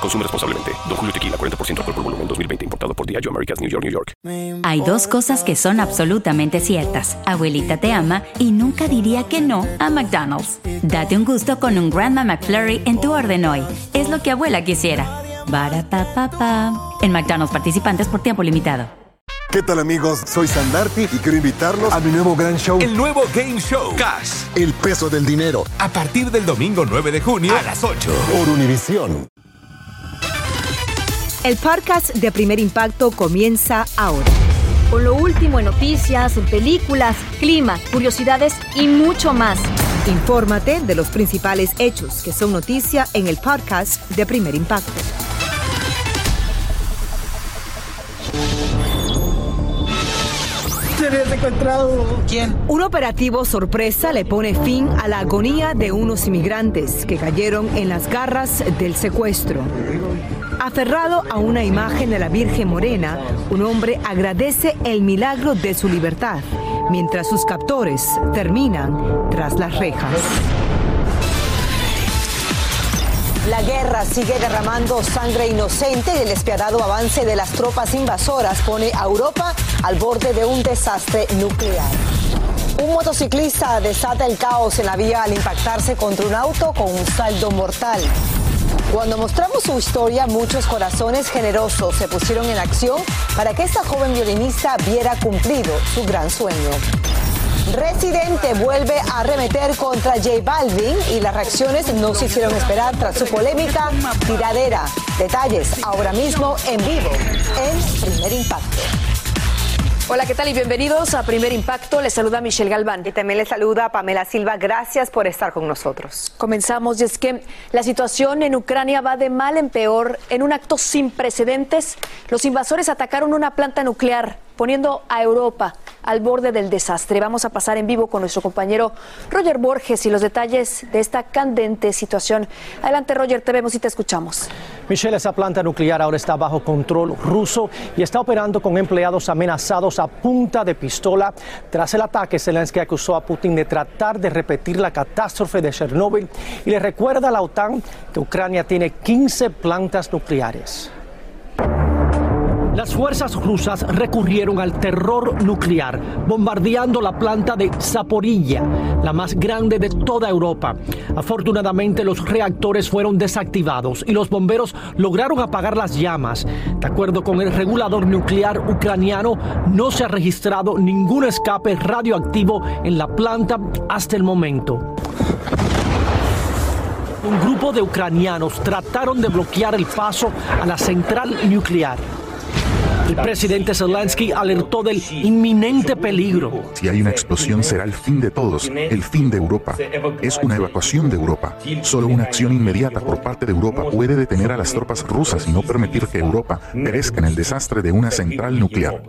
Consume responsablemente. Don Julio Tequila, 40% alcohol por volumen, 2020. Importado por Diageo Americas, New York, New York. Hay dos cosas que son absolutamente ciertas. Abuelita te ama y nunca diría que no a McDonald's. Date un gusto con un Grandma McFlurry en tu orden hoy. Es lo que abuela quisiera. Barata En McDonald's participantes por tiempo limitado. ¿Qué tal amigos? Soy Sandarti y quiero invitarlos a mi nuevo gran show. El nuevo Game Show. Cash. El peso del dinero. A partir del domingo 9 de junio a las 8. Por Univisión. El podcast de Primer Impacto comienza ahora. Con lo último en noticias, películas, clima, curiosidades y mucho más. Infórmate de los principales hechos que son noticia en el podcast de Primer Impacto. ¿Quién? Un operativo sorpresa le pone fin a la agonía de unos inmigrantes que cayeron en las garras del secuestro. Aferrado a una imagen de la Virgen Morena, un hombre agradece el milagro de su libertad, mientras sus captores terminan tras las rejas. La guerra sigue derramando sangre inocente y el despiadado avance de las tropas invasoras pone a Europa al borde de un desastre nuclear. Un motociclista desata el caos en la vía al impactarse contra un auto con un saldo mortal. Cuando mostramos su historia, muchos corazones generosos se pusieron en acción para que esta joven violinista viera cumplido su gran sueño. Residente vuelve a arremeter contra J Balvin y las reacciones no se hicieron esperar tras su polémica tiradera. Detalles ahora mismo en vivo en Primer Impacto. Hola, ¿qué tal? Y bienvenidos a Primer Impacto. Les saluda Michelle Galván. Y también les saluda Pamela Silva. Gracias por estar con nosotros. Comenzamos y es que la situación en Ucrania va de mal en peor. En un acto sin precedentes, los invasores atacaron una planta nuclear poniendo a Europa al borde del desastre. Vamos a pasar en vivo con nuestro compañero Roger Borges y los detalles de esta candente situación. Adelante, Roger, te vemos y te escuchamos. Michelle, esa planta nuclear ahora está bajo control ruso y está operando con empleados amenazados a punta de pistola. Tras el ataque, Zelensky acusó a Putin de tratar de repetir la catástrofe de Chernóbil y le recuerda a la OTAN que Ucrania tiene 15 plantas nucleares. Las fuerzas rusas recurrieron al terror nuclear, bombardeando la planta de Zaporilla, la más grande de toda Europa. Afortunadamente los reactores fueron desactivados y los bomberos lograron apagar las llamas. De acuerdo con el regulador nuclear ucraniano, no se ha registrado ningún escape radioactivo en la planta hasta el momento. Un grupo de ucranianos trataron de bloquear el paso a la central nuclear. El presidente Zelensky alertó del inminente peligro. Si hay una explosión será el fin de todos, el fin de Europa. Es una evacuación de Europa. Solo una acción inmediata por parte de Europa puede detener a las tropas rusas y no permitir que Europa perezca en el desastre de una central nuclear.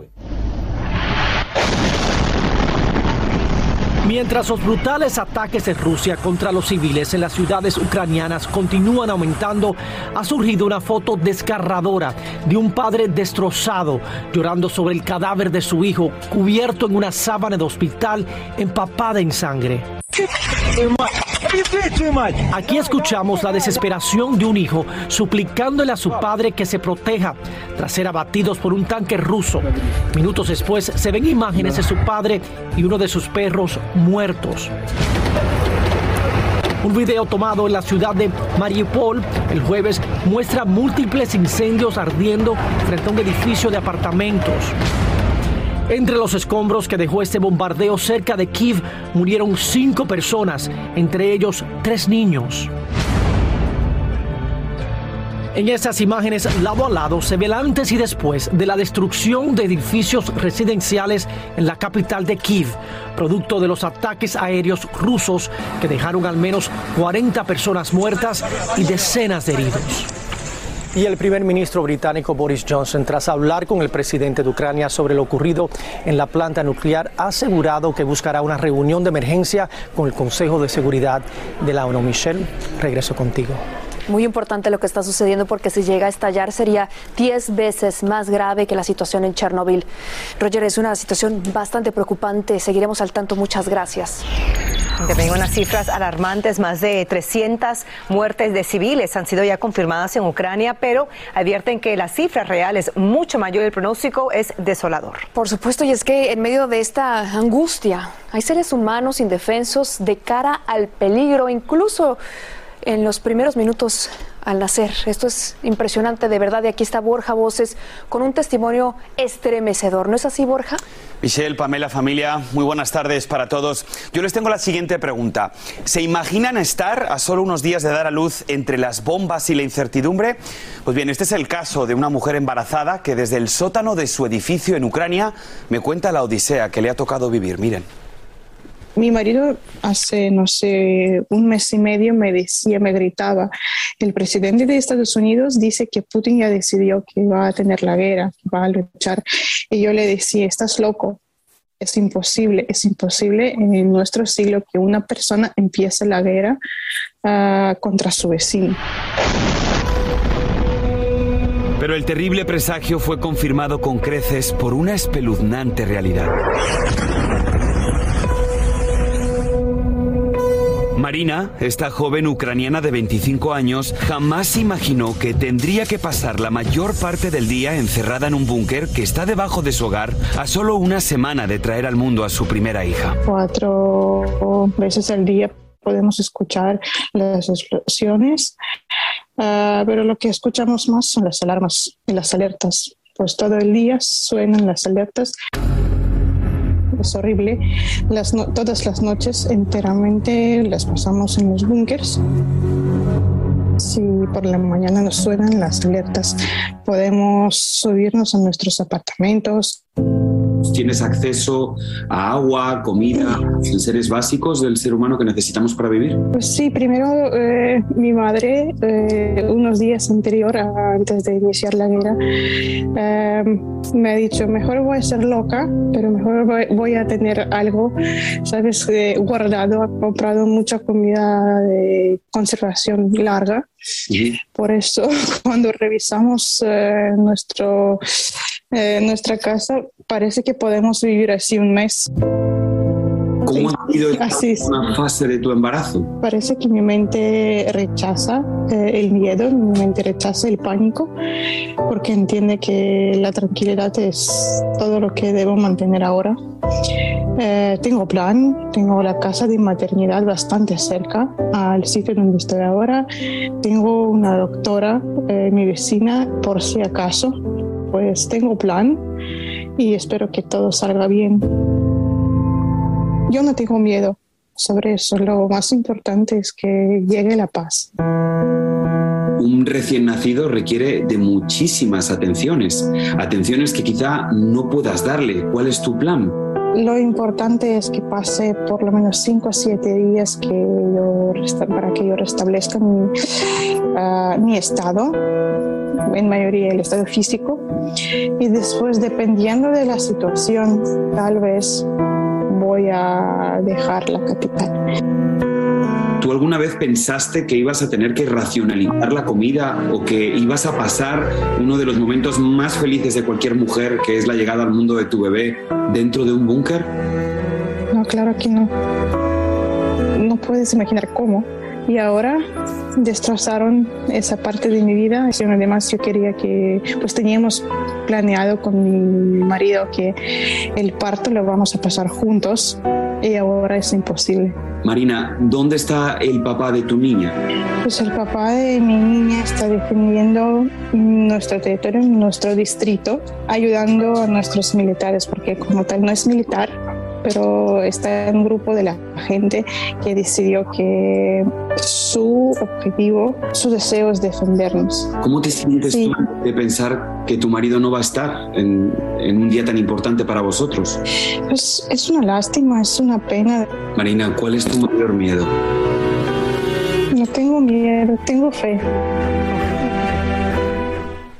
Mientras los brutales ataques de Rusia contra los civiles en las ciudades ucranianas continúan aumentando, ha surgido una foto desgarradora de un padre destrozado llorando sobre el cadáver de su hijo cubierto en una sábana de hospital empapada en sangre. Aquí escuchamos la desesperación de un hijo suplicándole a su padre que se proteja tras ser abatidos por un tanque ruso. Minutos después se ven imágenes de su padre y uno de sus perros muertos. Un video tomado en la ciudad de Mariupol el jueves muestra múltiples incendios ardiendo frente a un edificio de apartamentos. Entre los escombros que dejó este bombardeo cerca de Kiev murieron cinco personas, entre ellos tres niños. En estas imágenes lado a lado se ve el antes y después de la destrucción de edificios residenciales en la capital de Kiev, producto de los ataques aéreos rusos que dejaron al menos 40 personas muertas y decenas de heridos. Y el primer ministro británico Boris Johnson, tras hablar con el presidente de Ucrania sobre lo ocurrido en la planta nuclear, ha asegurado que buscará una reunión de emergencia con el Consejo de Seguridad de la ONU. Michelle, regreso contigo. Muy importante lo que está sucediendo porque si llega a estallar sería 10 veces más grave que la situación en Chernobyl. Roger, es una situación bastante preocupante. Seguiremos al tanto. Muchas gracias. Tengo unas cifras alarmantes. Más de 300 muertes de civiles han sido ya confirmadas en Ucrania, pero advierten que la cifra real es mucho mayor. El pronóstico es desolador. Por supuesto, y es que en medio de esta angustia hay seres humanos indefensos de cara al peligro, incluso en los primeros minutos al nacer. Esto es impresionante, de verdad. Y aquí está Borja Voces con un testimonio estremecedor. ¿No es así, Borja? Michelle, Pamela, familia, muy buenas tardes para todos. Yo les tengo la siguiente pregunta. ¿Se imaginan estar a solo unos días de dar a luz entre las bombas y la incertidumbre? Pues bien, este es el caso de una mujer embarazada que desde el sótano de su edificio en Ucrania me cuenta la odisea que le ha tocado vivir. Miren. Mi marido hace, no sé, un mes y medio me decía, me gritaba, el presidente de Estados Unidos dice que Putin ya decidió que va a tener la guerra, que va a luchar. Y yo le decía, estás loco, es imposible, es imposible en nuestro siglo que una persona empiece la guerra uh, contra su vecino. Pero el terrible presagio fue confirmado con creces por una espeluznante realidad. Marina, esta joven ucraniana de 25 años, jamás imaginó que tendría que pasar la mayor parte del día encerrada en un búnker que está debajo de su hogar a solo una semana de traer al mundo a su primera hija. Cuatro veces al día podemos escuchar las explosiones, uh, pero lo que escuchamos más son las alarmas y las alertas. Pues todo el día suenan las alertas es horrible. Las todas las noches enteramente las pasamos en los búnkers. Si por la mañana nos suenan las alertas, podemos subirnos a nuestros apartamentos, ¿Tienes acceso a agua, comida, seres básicos del ser humano que necesitamos para vivir? Pues sí, primero eh, mi madre, eh, unos días anterior, a, antes de iniciar la guerra, eh, me ha dicho, mejor voy a ser loca, pero mejor voy, voy a tener algo, ¿sabes? guardado, ha comprado mucha comida de conservación larga. Por eso, cuando revisamos nuestro eh, nuestra casa, parece que podemos vivir así un mes. ¿Cómo ha sido una fase de tu embarazo? Parece que mi mente rechaza eh, el miedo, mi mente rechaza el pánico, porque entiende que la tranquilidad es todo lo que debo mantener ahora. Eh, tengo plan, tengo la casa de maternidad bastante cerca al sitio donde estoy ahora. Tengo una doctora, mi vecina, por si acaso, pues tengo plan y espero que todo salga bien. Yo no tengo miedo sobre eso, lo más importante es que llegue la paz. Un recién nacido requiere de muchísimas atenciones, atenciones que quizá no puedas darle. ¿Cuál es tu plan? Lo importante es que pase por lo menos 5 o 7 días que yo, para que yo restablezca mi, ah, mi estado, en mayoría el estado físico, y después dependiendo de la situación, tal vez voy a dejar la capital. ¿Tú alguna vez pensaste que ibas a tener que racionalizar la comida o que ibas a pasar uno de los momentos más felices de cualquier mujer, que es la llegada al mundo de tu bebé, dentro de un búnker? No, claro que no. No puedes imaginar cómo. Y ahora destrozaron esa parte de mi vida. Además, yo quería que, pues teníamos planeado con mi marido que el parto lo vamos a pasar juntos y ahora es imposible. Marina, ¿dónde está el papá de tu niña? Pues el papá de mi niña está defendiendo nuestro territorio, nuestro distrito, ayudando a nuestros militares, porque como tal no es militar, pero está en un grupo de la gente que decidió que su objetivo, su deseo es defendernos. ¿Cómo te sientes tú de pensar que tu marido no va a estar en, en, un día tan importante para vosotros? Pues es una lástima, es una pena. Marina, ¿cuál es tu mayor miedo? No tengo miedo, tengo fe.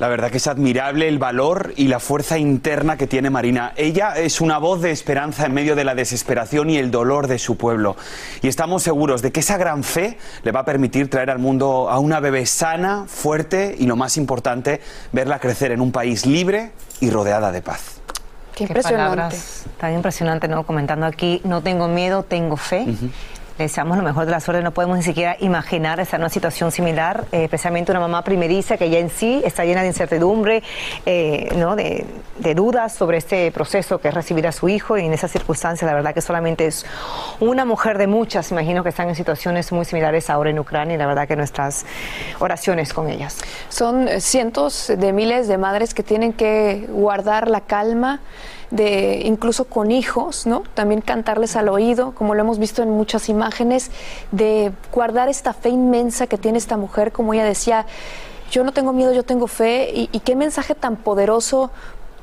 La verdad que es admirable el valor y la fuerza interna que tiene Marina. Ella es una voz de esperanza en medio de la desesperación y el dolor de su pueblo. Y estamos seguros de que esa gran fe le va a permitir traer al mundo a una bebé sana, fuerte y, lo más importante, verla crecer en un país libre y rodeada de paz. Qué impresionante. palabras tan impresionante, ¿no? Comentando aquí, no tengo miedo, tengo fe. Le deseamos lo mejor de la suerte, no podemos ni siquiera imaginar estar en una situación similar, eh, especialmente una mamá primeriza que ya en sí está llena de incertidumbre, eh, ¿no? de, de dudas sobre este proceso que es recibir a su hijo y en esas circunstancias la verdad que solamente es una mujer de muchas, imagino que están en situaciones muy similares ahora en Ucrania y la verdad que nuestras oraciones con ellas. Son cientos de miles de madres que tienen que guardar la calma de incluso con hijos, ¿no? También cantarles al oído, como lo hemos visto en muchas imágenes, de guardar esta fe inmensa que tiene esta mujer, como ella decía, yo no tengo miedo, yo tengo fe, y, qué mensaje tan poderoso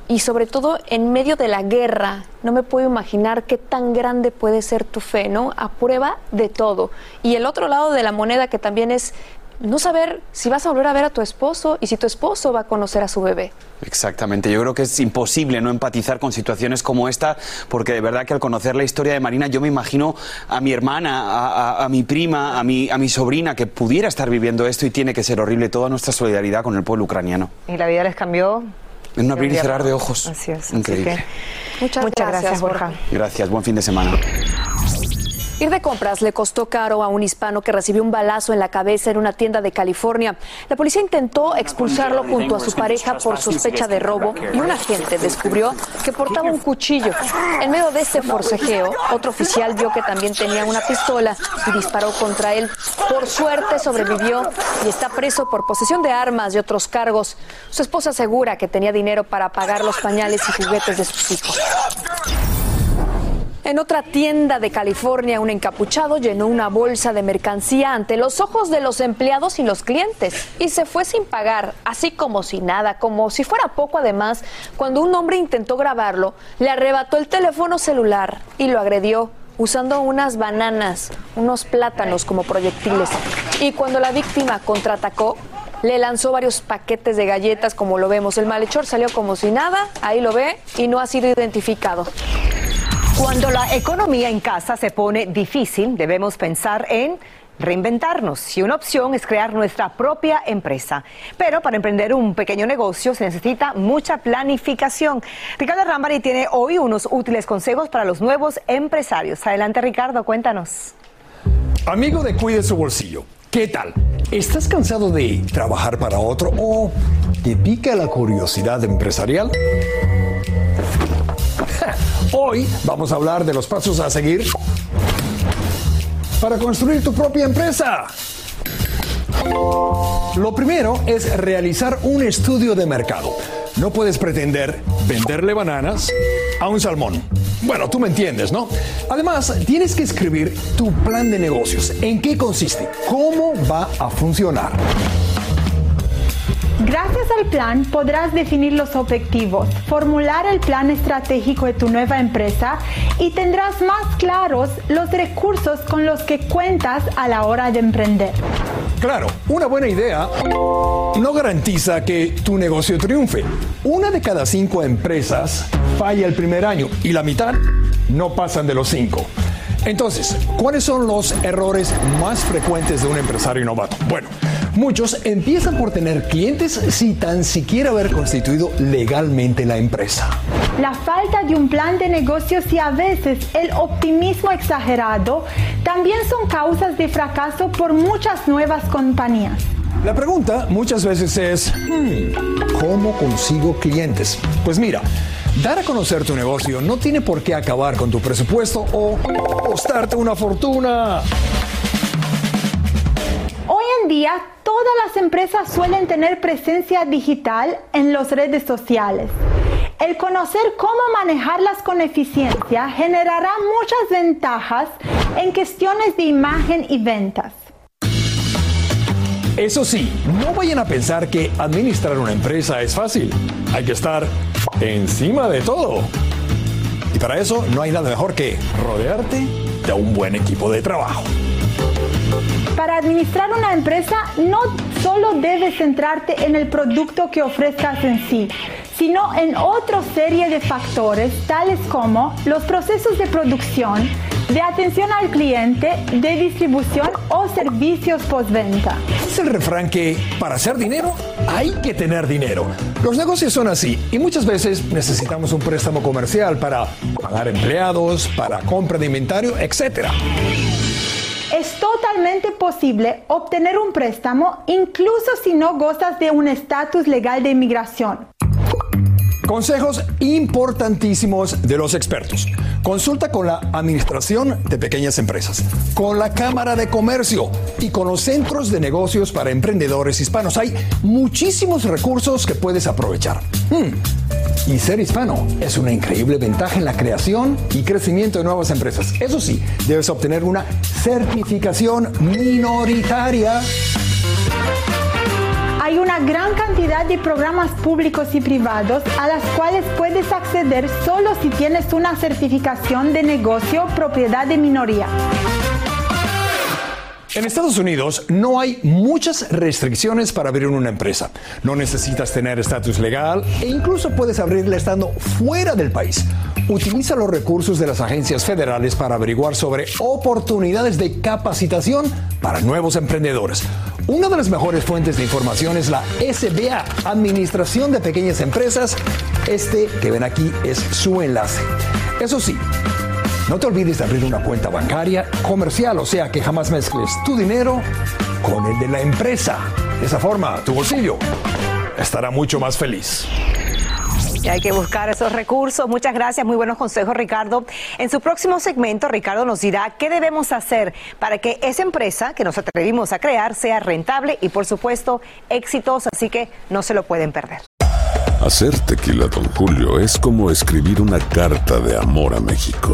y sobre todo en medio de la guerra, no me puedo imaginar qué tan grande puede ser tu fe, ¿no? A prueba de todo. Y el otro lado de la moneda que también es no saber si vas a volver a ver a tu esposo y si tu esposo va a conocer a su bebé. Exactamente, yo creo que es imposible no empatizar con situaciones como esta, porque de verdad que al conocer la historia de Marina, yo me imagino a mi hermana, a, a- a mi prima, a mi, a mi sobrina que pudiera estar viviendo esto y tiene que ser horrible toda nuestra solidaridad con el pueblo ucraniano. Y la vida les cambió. En un abrir y cerrar de ojos. Así es. así Increíble. que Muchas, Muchas gracias, Borja. Gracias, buen fin de semana. Ir de compras le costó caro a un hispano que recibió un balazo en la cabeza en una tienda de California. La policía intentó expulsarlo junto a su pareja por sospecha de robo y un agente descubrió que portaba un cuchillo. En medio de este forcejeo, otro oficial vio que también tenía una pistola y disparó contra él. Por suerte sobrevivió y está preso por posesión de armas y otros cargos. Su esposa asegura que tenía dinero para pagar los pañales y juguetes de sus hijos. En otra tienda de California, un encapuchado llenó una bolsa de mercancía ante los ojos de los empleados y los clientes y se fue sin pagar, así como si nada, como si fuera poco además, cuando un hombre intentó grabarlo, le arrebató el teléfono celular y lo agredió usando unas bananas, unos plátanos como proyectiles. Y cuando la víctima contraatacó, le lanzó varios paquetes de galletas como lo vemos. El malhechor salió como si nada, ahí lo ve, y no ha sido identificado. Cuando la economía en casa se pone difícil, debemos pensar en reinventarnos y una opción es crear nuestra propia empresa. Pero para emprender un pequeño negocio se necesita mucha planificación. Ricardo Rambari tiene hoy unos útiles consejos para los nuevos empresarios. Adelante Ricardo, cuéntanos. Amigo de Cuide su bolsillo, ¿qué tal? ¿Estás cansado de trabajar para otro o te pica la curiosidad empresarial? Hoy vamos a hablar de los pasos a seguir para construir tu propia empresa. Lo primero es realizar un estudio de mercado. No puedes pretender venderle bananas a un salmón. Bueno, tú me entiendes, ¿no? Además, tienes que escribir tu plan de negocios. ¿En qué consiste? ¿Cómo va a funcionar? Gracias al plan podrás definir los objetivos, formular el plan estratégico de tu nueva empresa y tendrás más claros los recursos con los que cuentas a la hora de emprender. Claro, una buena idea no garantiza que tu negocio triunfe. Una de cada cinco empresas falla el primer año y la mitad no pasan de los cinco. Entonces, ¿cuáles son los errores más frecuentes de un empresario novato? Bueno, muchos empiezan por tener clientes sin tan siquiera haber constituido legalmente la empresa. La falta de un plan de negocios y a veces el optimismo exagerado también son causas de fracaso por muchas nuevas compañías. La pregunta muchas veces es, hmm, ¿cómo consigo clientes? Pues mira, dar a conocer tu negocio no tiene por qué acabar con tu presupuesto o costarte una fortuna. Hoy en día todas las empresas suelen tener presencia digital en las redes sociales. El conocer cómo manejarlas con eficiencia generará muchas ventajas en cuestiones de imagen y ventas. Eso sí, no vayan a pensar que administrar una empresa es fácil. Hay que estar encima de todo. Y para eso no hay nada mejor que rodearte de un buen equipo de trabajo. Para administrar una empresa no solo debes centrarte en el producto que ofrezcas en sí, sino en otra serie de factores tales como los procesos de producción, de atención al cliente, de distribución o servicios postventa. Es el refrán que para hacer dinero hay que tener dinero. Los negocios son así y muchas veces necesitamos un préstamo comercial para pagar empleados, para compra de inventario, etc. Es totalmente posible obtener un préstamo incluso si no gozas de un estatus legal de inmigración. Consejos importantísimos de los expertos. Consulta con la Administración de Pequeñas Empresas, con la Cámara de Comercio y con los centros de negocios para emprendedores hispanos. Hay muchísimos recursos que puedes aprovechar. Hmm. Y ser hispano es una increíble ventaja en la creación y crecimiento de nuevas empresas. Eso sí, debes obtener una certificación minoritaria hay una gran cantidad de programas públicos y privados a las cuales puedes acceder solo si tienes una certificación de negocio propiedad de minoría. En Estados Unidos no hay muchas restricciones para abrir una empresa. No necesitas tener estatus legal e incluso puedes abrirla estando fuera del país. Utiliza los recursos de las agencias federales para averiguar sobre oportunidades de capacitación para nuevos emprendedores. Una de las mejores fuentes de información es la SBA, Administración de Pequeñas Empresas. Este que ven aquí es su enlace. Eso sí, no te olvides de abrir una cuenta bancaria comercial, o sea que jamás mezcles tu dinero con el de la empresa. De esa forma, tu bolsillo estará mucho más feliz. Y hay que buscar esos recursos. Muchas gracias, muy buenos consejos, Ricardo. En su próximo segmento, Ricardo nos dirá qué debemos hacer para que esa empresa que nos atrevimos a crear sea rentable y, por supuesto, exitosa. Así que no se lo pueden perder. Hacer tequila, don Julio, es como escribir una carta de amor a México.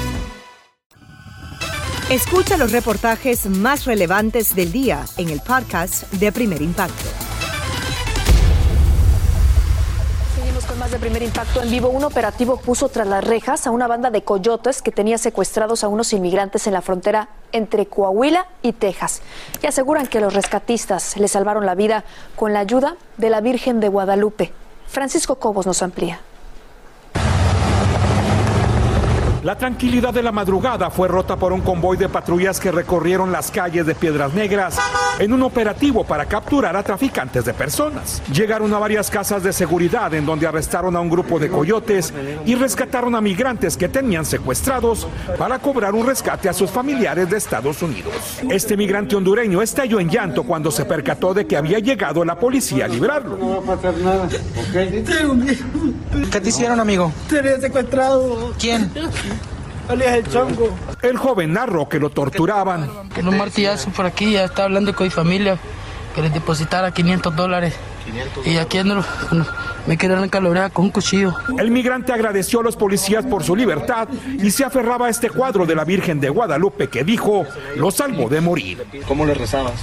Escucha los reportajes más relevantes del día en el podcast de Primer Impacto. Seguimos con más de Primer Impacto en vivo. Un operativo puso tras las rejas a una banda de coyotes que tenía secuestrados a unos inmigrantes en la frontera entre Coahuila y Texas. Y aseguran que los rescatistas le salvaron la vida con la ayuda de la Virgen de Guadalupe. Francisco Cobos nos amplía. La tranquilidad de la madrugada fue rota por un convoy de patrullas que recorrieron las calles de Piedras Negras en un operativo para capturar a traficantes de personas. Llegaron a varias casas de seguridad en donde arrestaron a un grupo de coyotes y rescataron a migrantes que tenían secuestrados para cobrar un rescate a sus familiares de Estados Unidos. Este migrante hondureño estalló en llanto cuando se percató de que había llegado la policía a librarlo. No va a pasar nada. ¿Qué te hicieron, amigo? Te había secuestrado. ¿Quién? alias el chongo. El joven narró que lo torturaban. Que un martillazo por aquí, ya está hablando con mi familia, que les depositara 500 dólares. Y aquí ando, me quedaron calobrar con un cuchillo. El migrante agradeció a los policías por su libertad y se aferraba a este cuadro de la Virgen de Guadalupe que dijo lo salvó de morir. ¿Cómo le rezabas?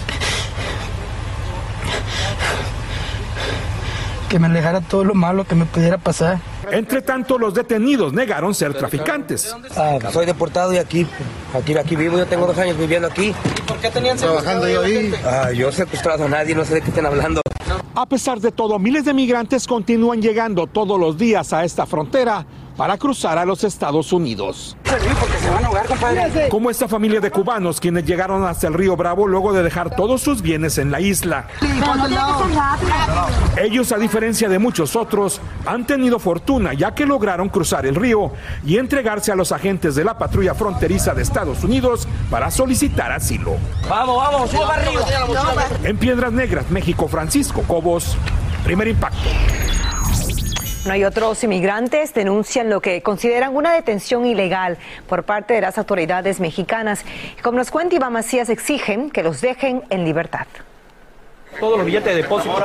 Que me alejara todo lo malo que me pudiera pasar. Entre tanto, los detenidos negaron ser traficantes. Ah, soy deportado y aquí, aquí, aquí vivo. Yo tengo dos años viviendo aquí. ¿Y por qué tenían trabajando yo ahí? Ah, yo he secuestrado a nadie, no sé de qué están hablando. A pesar de todo, miles de migrantes continúan llegando todos los días a esta frontera para cruzar a los Estados Unidos. Como esta familia de cubanos quienes llegaron hasta el río Bravo luego de dejar todos sus bienes en la isla. Ellos, a diferencia de muchos otros, han tenido fortuna ya que lograron cruzar el río y entregarse a los agentes de la patrulla fronteriza de Estados Unidos para solicitar asilo. Vamos, vamos, suba arriba. En Piedras Negras, México, Francisco Cobos, primer impacto. No hay otros inmigrantes denuncian lo que consideran una detención ilegal por parte de las autoridades mexicanas. Como nos cuenta Iván Macías, exigen que los dejen en libertad. Todos los billetes de depósito.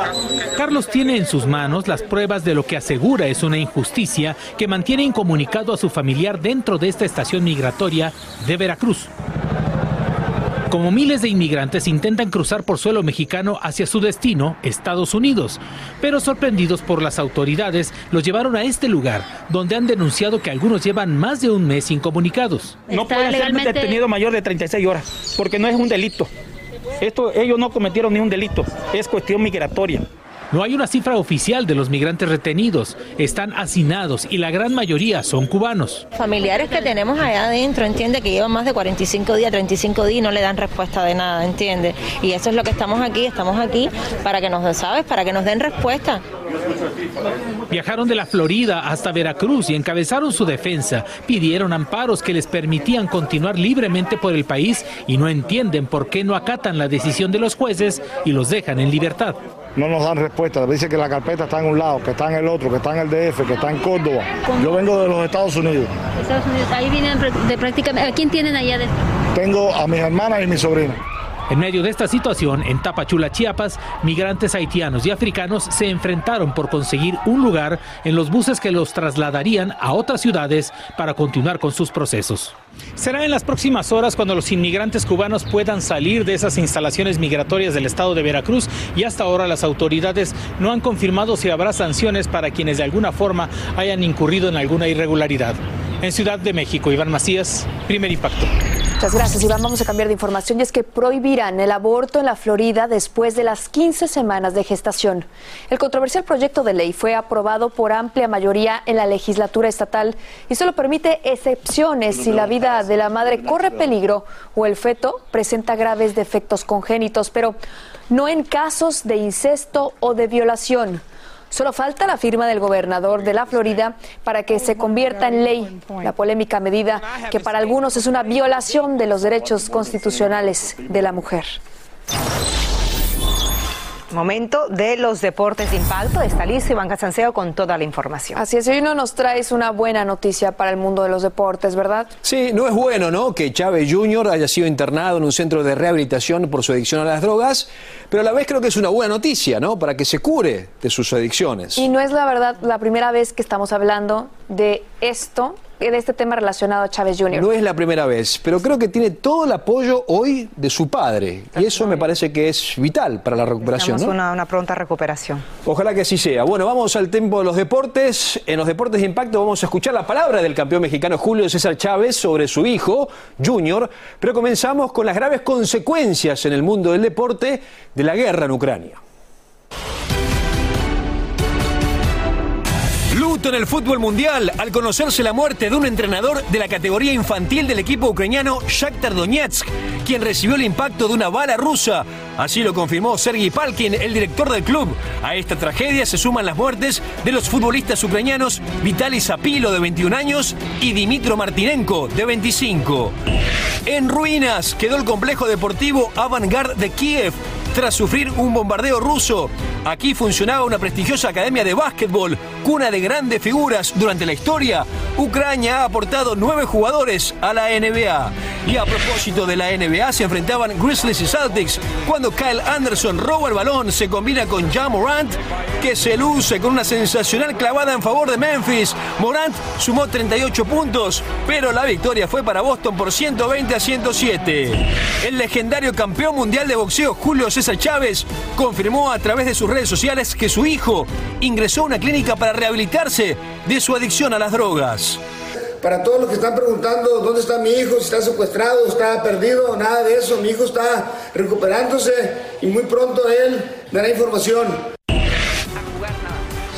Carlos tiene en sus manos las pruebas de lo que asegura es una injusticia que mantiene incomunicado a su familiar dentro de esta estación migratoria de Veracruz como miles de inmigrantes intentan cruzar por suelo mexicano hacia su destino, Estados Unidos. Pero sorprendidos por las autoridades, los llevaron a este lugar, donde han denunciado que algunos llevan más de un mes incomunicados. No pueden ser detenidos mayor de 36 horas, porque no es un delito. Esto, ellos no cometieron ni un delito, es cuestión migratoria. No hay una cifra oficial de los migrantes retenidos. Están hacinados y la gran mayoría son cubanos. Familiares que tenemos allá adentro, entiende, que llevan más de 45 días, 35 días y no le dan respuesta de nada, entiende. Y eso es lo que estamos aquí, estamos aquí para que nos, ¿sabes? Para que nos den respuesta. Viajaron de la Florida hasta Veracruz y encabezaron su defensa. Pidieron amparos que les permitían continuar libremente por el país y no entienden por qué no acatan la decisión de los jueces y los dejan en libertad no nos dan respuesta. Dice que la carpeta está en un lado, que está en el otro, que está en el DF, que está en Córdoba. Yo vengo de los Estados Unidos. Estados Unidos, ahí vienen de prácticamente. ¿A quién tienen allá adentro? Tengo a mis hermanas y mi sobrina. En medio de esta situación, en Tapachula, Chiapas, migrantes haitianos y africanos se enfrentaron por conseguir un lugar en los buses que los trasladarían a otras ciudades para continuar con sus procesos. Será en las próximas horas cuando los inmigrantes cubanos puedan salir de esas instalaciones migratorias del estado de Veracruz y hasta ahora las autoridades no han confirmado si habrá sanciones para quienes de alguna forma hayan incurrido en alguna irregularidad. En Ciudad de México, Iván Macías, primer impacto. Muchas gracias, Iván. Vamos a cambiar de información y es que prohibirán el aborto en la Florida después de las 15 semanas de gestación. El controversial proyecto de ley fue aprobado por amplia mayoría en la legislatura estatal y solo permite excepciones si la vida de la madre corre peligro o el feto presenta graves defectos congénitos, pero no en casos de incesto o de violación. Solo falta la firma del gobernador de la Florida para que se convierta en ley la polémica medida que para algunos es una violación de los derechos constitucionales de la mujer. Momento de los deportes de impacto. Está listo Iván Casanseo con toda la información. Así es, hoy no nos traes una buena noticia para el mundo de los deportes, ¿verdad? Sí, no es bueno, ¿no? Que Chávez Jr. haya sido internado en un centro de rehabilitación por su adicción a las drogas, pero a la vez creo que es una buena noticia, ¿no? Para que se cure de sus adicciones. Y no es la verdad la primera vez que estamos hablando de esto de este tema relacionado a Chávez Jr. No es la primera vez, pero creo que tiene todo el apoyo hoy de su padre. Y eso me parece que es vital para la recuperación. ¿no? Una, una, pronta recuperación. Ojalá que así sea. Bueno, vamos al tiempo de los deportes. En los deportes de impacto vamos a escuchar la palabra del campeón mexicano Julio César Chávez sobre su hijo, Junior. Pero comenzamos con las graves consecuencias en el mundo del deporte de la guerra en Ucrania. En el fútbol mundial al conocerse la muerte de un entrenador de la categoría infantil del equipo ucraniano Shakhtar Donetsk, quien recibió el impacto de una bala rusa. Así lo confirmó Sergei Palkin, el director del club. A esta tragedia se suman las muertes de los futbolistas ucranianos Vitaly Zapilo, de 21 años, y Dimitro Martinenko, de 25. En ruinas quedó el complejo deportivo Avangard de Kiev tras sufrir un bombardeo ruso. Aquí funcionaba una prestigiosa academia de básquetbol, cuna de grandes figuras durante la historia. Ucrania ha aportado nueve jugadores a la NBA. Y a propósito de la NBA, se enfrentaban Grizzlies y Celtics cuando Kyle Anderson roba el balón, se combina con John Morant, que se luce con una sensacional clavada en favor de Memphis. Morant sumó 38 puntos, pero la victoria fue para Boston por 120 a 107. El legendario campeón mundial de boxeo Julio César Chávez confirmó a través de sus redes sociales que su hijo ingresó a una clínica para rehabilitarse de su adicción a las drogas. Para todos los que están preguntando dónde está mi hijo, si está secuestrado, está perdido, nada de eso. Mi hijo está recuperándose y muy pronto él dará información.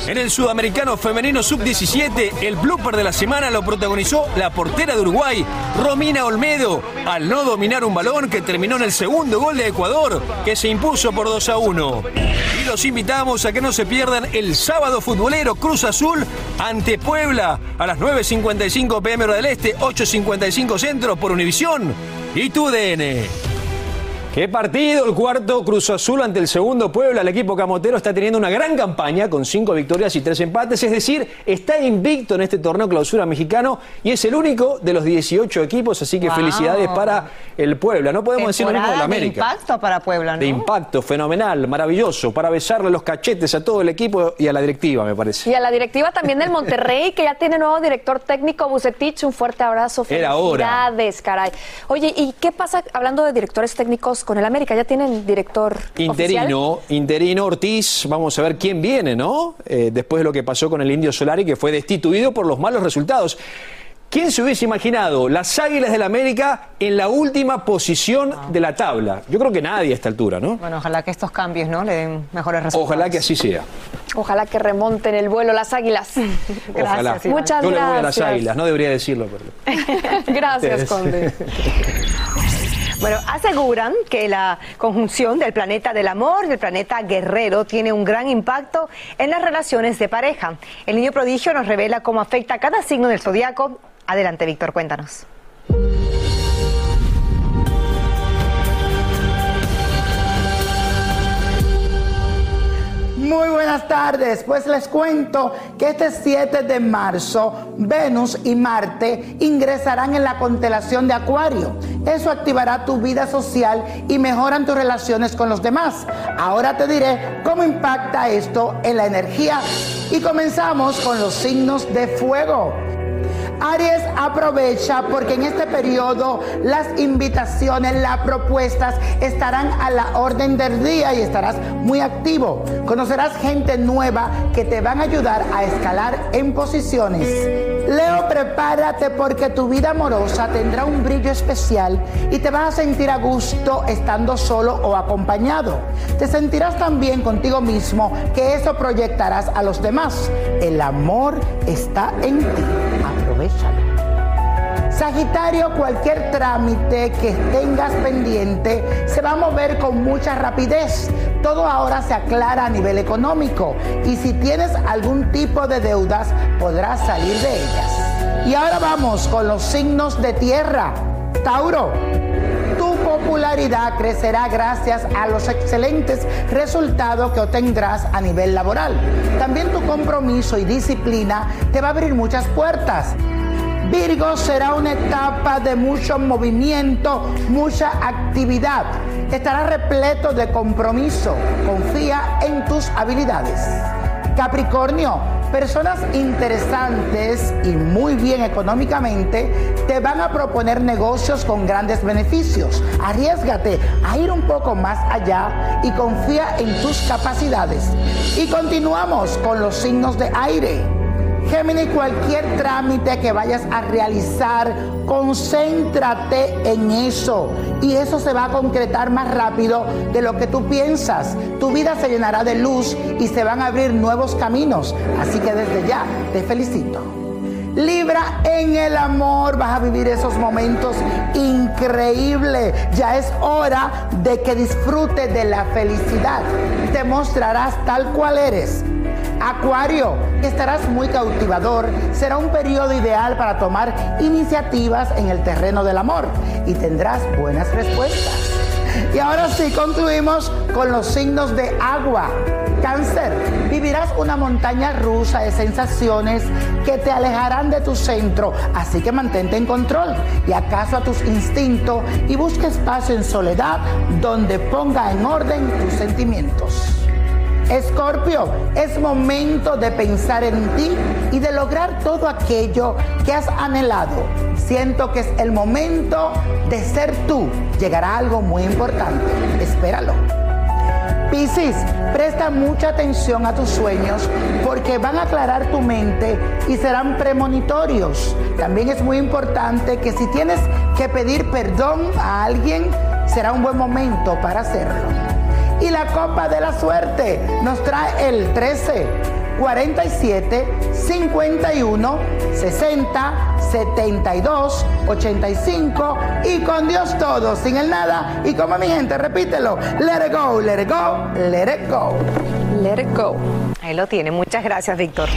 En el sudamericano femenino sub-17, el blooper de la semana lo protagonizó la portera de Uruguay, Romina Olmedo, al no dominar un balón que terminó en el segundo gol de Ecuador, que se impuso por 2 a 1. Y los invitamos a que no se pierdan el sábado futbolero Cruz Azul ante Puebla a las 9.55 pm del Este, 8.55 Centro por Univisión y tu DN. Qué partido, el cuarto Cruz Azul ante el segundo Puebla. El equipo camotero está teniendo una gran campaña con cinco victorias y tres empates, es decir, está invicto en este torneo clausura mexicano y es el único de los 18 equipos, así que Wow. felicidades para el Puebla. No podemos decir lo mismo de la Temporada de América. impacto para Puebla, ¿no? De impacto, fenomenal, maravilloso, para besarle los cachetes a todo el equipo y a la directiva, me parece. Y a la directiva también del Monterrey, que ya tiene nuevo director técnico, Bucetich. Un fuerte abrazo. Era hora. Felicidades, caray. Oye, ¿y qué pasa hablando de directores técnicos con el América? ¿Ya tienen director oficial? Interino, interino Ortiz, vamos a ver quién viene, ¿no? Eh, después de lo que pasó con el Indio Solari, que fue destituido por los malos resultados. ¿Quién se hubiese imaginado las Águilas del América en la última posición de la tabla? Yo creo que nadie a esta altura, ¿no? Bueno, ojalá que estos cambios no le den mejores resultados. Ojalá que así sea. Ojalá que remonten el vuelo las águilas. Ojalá. Muchas Yo le voy a las gracias. Águilas, no debería decirlo, pero... Gracias, Conde. Bueno, aseguran que la conjunción del planeta del amor y del planeta guerrero tiene un gran impacto en las relaciones de pareja. El niño prodigio nos revela cómo afecta cada signo del zodiaco. Adelante, Víctor, cuéntanos. Muy buenas tardes, pues les cuento que este 7 de marzo Venus y Marte ingresarán en la constelación de Acuario. Eso activará tu vida social y mejoran tus relaciones con los demás. Ahora te diré cómo impacta esto en la energía y comenzamos con los signos de fuego. Aries aprovecha porque en este periodo las invitaciones, las propuestas estarán a la orden del día y estarás muy activo. Conocerás gente nueva que te van a ayudar a escalar en posiciones. Leo, prepárate porque tu vida amorosa tendrá un brillo especial y te vas a sentir a gusto estando solo o acompañado. Te sentirás también contigo mismo que eso proyectarás a los demás. El amor está en ti. Sagitario, cualquier trámite que tengas pendiente se va a mover con mucha rapidez. Todo ahora se aclara a nivel económico y si tienes algún tipo de deudas podrás salir de ellas. Y ahora vamos con los signos de tierra. Tauro, tu popularidad crecerá gracias a los excelentes resultados que obtendrás a nivel laboral. También tu compromiso y disciplina te va a abrir muchas puertas. Virgo será una etapa de mucho movimiento, mucha actividad. Estará repleto de compromiso. Confía en tus habilidades. Capricornio, personas interesantes y muy bien económicamente te van a proponer negocios con grandes beneficios. Arriesgate a ir un poco más allá y confía en tus capacidades. Y continuamos con los signos de aire. Géminis, cualquier trámite que vayas a realizar, concéntrate en eso. Y eso se va a concretar más rápido de lo que tú piensas. Tu vida se llenará de luz y se van a abrir nuevos caminos. Así que desde ya te felicito. Libra en el amor, vas a vivir esos momentos increíbles. Ya es hora de que disfrutes de la felicidad. Te mostrarás tal cual eres. Acuario, estarás muy cautivador. Será un periodo ideal para tomar iniciativas en el terreno del amor y tendrás buenas respuestas. Y ahora sí, concluimos con los signos de agua. Cáncer, vivirás una montaña rusa de sensaciones que te alejarán de tu centro, así que mantente en control y acaso a tus instintos y busca espacio en soledad donde ponga en orden tus sentimientos. Escorpio, es momento de pensar en ti y de lograr todo aquello que has anhelado. Siento que es el momento de ser tú. Llegará algo muy importante. Espéralo. Piscis, presta mucha atención a tus sueños porque van a aclarar tu mente y serán premonitorios. También es muy importante que si tienes que pedir perdón a alguien, será un buen momento para hacerlo. Y la copa de la suerte nos trae el 13, 47 51 60 72 85 y con Dios todo, sin el nada. Y como mi gente, repítelo, let it go, let it go, let it go. Let it go. Ahí lo tiene. Muchas gracias, Víctor.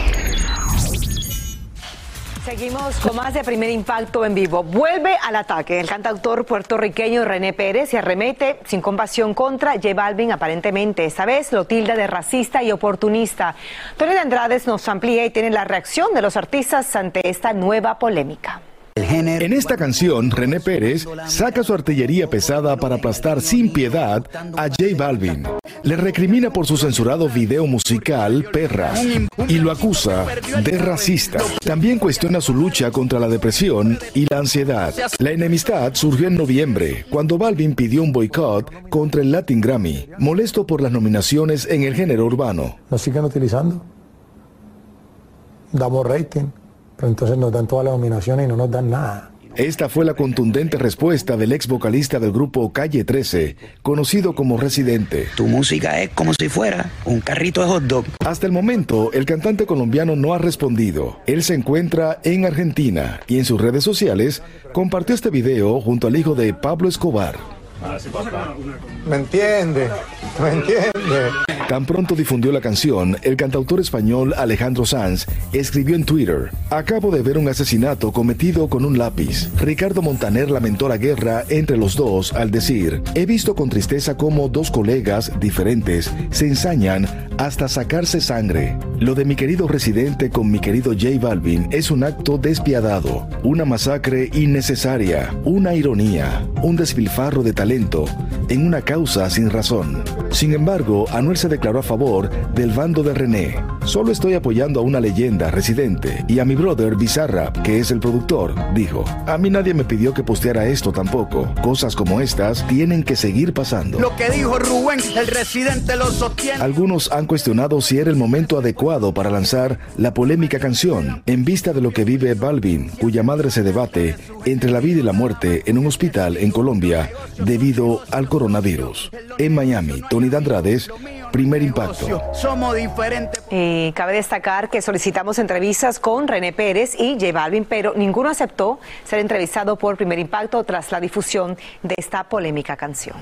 Seguimos con más de primer impacto en vivo. Vuelve al ataque el cantautor puertorriqueño René Pérez y arremete sin compasión contra J Balvin, aparentemente. Esta vez lo tilda de racista y oportunista. Tony de Andrades nos amplía y tiene la reacción de los artistas ante esta nueva polémica. En esta canción, René Pérez saca su artillería pesada para aplastar sin piedad a J Balvin. Le recrimina por su censurado video musical Perras y lo acusa de racista. También cuestiona su lucha contra la depresión y la ansiedad. La enemistad surgió en noviembre, cuando Balvin pidió un boicot contra el Latin Grammy, molesto por las nominaciones en el género urbano. Nos siguen utilizando. Damos rating. Pero entonces nos dan todas las nominaciones y no nos dan nada. Esta fue la contundente respuesta del ex vocalista del grupo Calle 13, conocido como Residente. Tu música es como si fuera un carrito de hot dog. Hasta el momento, el cantante colombiano no ha respondido. Él se encuentra en Argentina y en sus redes sociales compartió este video junto al hijo de Pablo Escobar. ¿Me entiende? ¿Me entiende? Tan pronto difundió la canción, el cantautor español Alejandro Sanz escribió en Twitter, acabo de ver un asesinato cometido con un lápiz. Ricardo Montaner lamentó la guerra entre los dos al decir, he visto con tristeza cómo dos colegas diferentes se ensañan hasta sacarse sangre. Lo de mi querido residente con mi querido J Balvin es un acto despiadado, una masacre innecesaria, una ironía, un despilfarro de talento en una causa sin razón. Sin embargo, Anuel se declaró a favor del bando de René. Solo estoy apoyando a una leyenda residente y a mi brother Bizarra, que es el productor, dijo. A mí nadie me pidió que posteara esto tampoco. Cosas como estas tienen que seguir pasando. Lo que dijo Rubén, el residente lo sostiene. Algunos han cuestionado si era el momento adecuado para lanzar la polémica canción en vista de lo que vive Balvin, cuya madre se debate entre la vida y la muerte en un hospital en Colombia debido al coronavirus. En Miami, Tony Dandrades, primer impacto. Somos diferentes. Y cabe destacar que solicitamos entrevistas con René Pérez y J Balvin, pero ninguno aceptó ser entrevistado por primer impacto tras la difusión de esta polémica canción.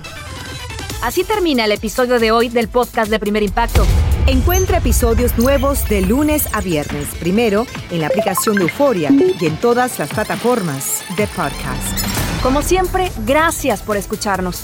Así termina el episodio de hoy del podcast de Primer Impacto. Encuentra episodios nuevos de lunes a viernes, primero en la aplicación de Euforia y en todas las plataformas de podcast. Como siempre, gracias por escucharnos.